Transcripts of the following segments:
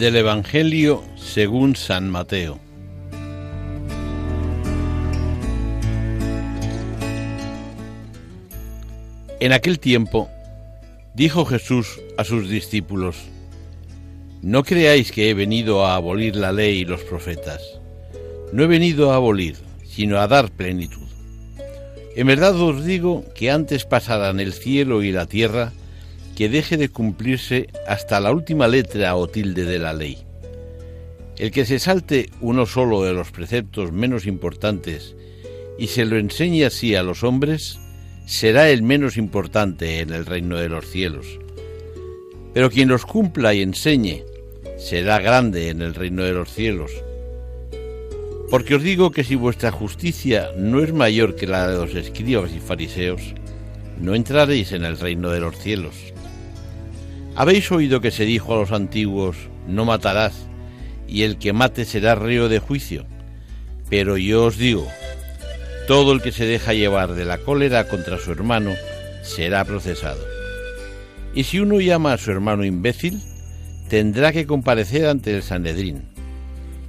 Del Evangelio según San Mateo. En aquel tiempo dijo Jesús a sus discípulos, No creáis que he venido a abolir la ley y los profetas. No he venido a abolir, sino a dar plenitud. En verdad os digo que antes pasarán el cielo y la tierra que deje de cumplirse hasta la última letra o tilde de la ley. El que se salte uno solo de los preceptos menos importantes y se lo enseñe así a los hombres, será el menos importante en el reino de los cielos. Pero quien los cumpla y enseñe, será grande en el reino de los cielos. Porque os digo que si vuestra justicia no es mayor que la de los escribas y fariseos, no entraréis en el reino de los cielos. Habéis oído que se dijo a los antiguos, no matarás, y el que mate será reo de juicio. Pero yo os digo, todo el que se deja llevar de la cólera contra su hermano será procesado. Y si uno llama a su hermano imbécil, tendrá que comparecer ante el Sanedrín.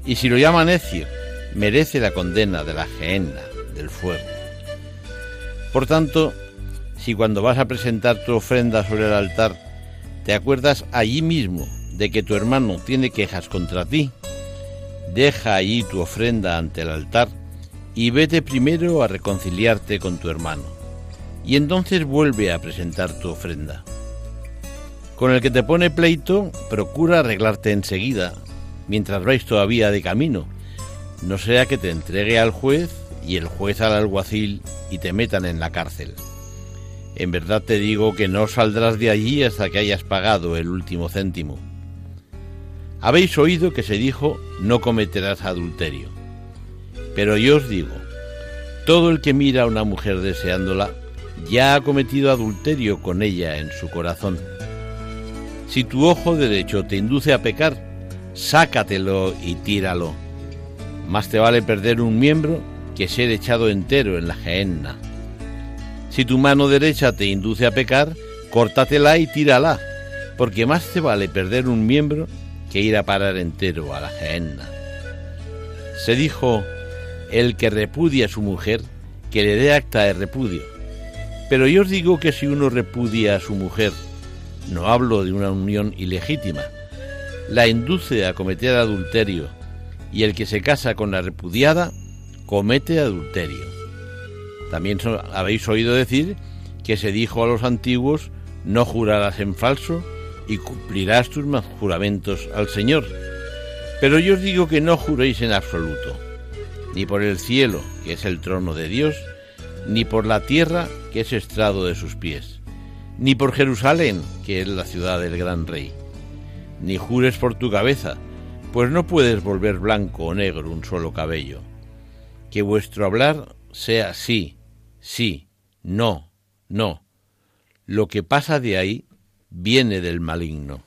Y si lo llama necio, merece la condena de la gehenna, del fuego. Por tanto, si cuando vas a presentar tu ofrenda sobre el altar, te acuerdas allí mismo de que tu hermano tiene quejas contra ti, deja allí tu ofrenda ante el altar y vete primero a reconciliarte con tu hermano, y entonces vuelve a presentar tu ofrenda. Con el que te pone pleito, procura arreglarte enseguida, mientras vais todavía de camino, no sea que te entregue al juez y el juez al alguacil y te metan en la cárcel. En verdad te digo que no saldrás de allí hasta que hayas pagado el último céntimo. Habéis oído que se dijo, no cometerás adulterio. Pero yo os digo, todo el que mira a una mujer deseándola, ya ha cometido adulterio con ella en su corazón. Si tu ojo derecho te induce a pecar, sácatelo y tíralo. Más te vale perder un miembro que ser echado entero en la gehenna. Si tu mano derecha te induce a pecar, córtatela y tírala, porque más te vale perder un miembro que ir a parar entero a la gehenna. Se dijo, el que repudia a su mujer, que le dé acta de repudio. Pero yo os digo que si uno repudia a su mujer, no hablo de una unión ilegítima, la induce a cometer adulterio, y el que se casa con la repudiada, comete adulterio. También habéis oído decir que se dijo a los antiguos, no jurarás en falso y cumplirás tus juramentos al Señor. Pero yo os digo que no juréis en absoluto, ni por el cielo, que es el trono de Dios, ni por la tierra, que es estrado de sus pies, ni por Jerusalén, que es la ciudad del gran rey. Ni jures por tu cabeza, pues no puedes volver blanco o negro un solo cabello. Que vuestro hablar sea sí, Sí, no, no. Lo que pasa de ahí viene del maligno.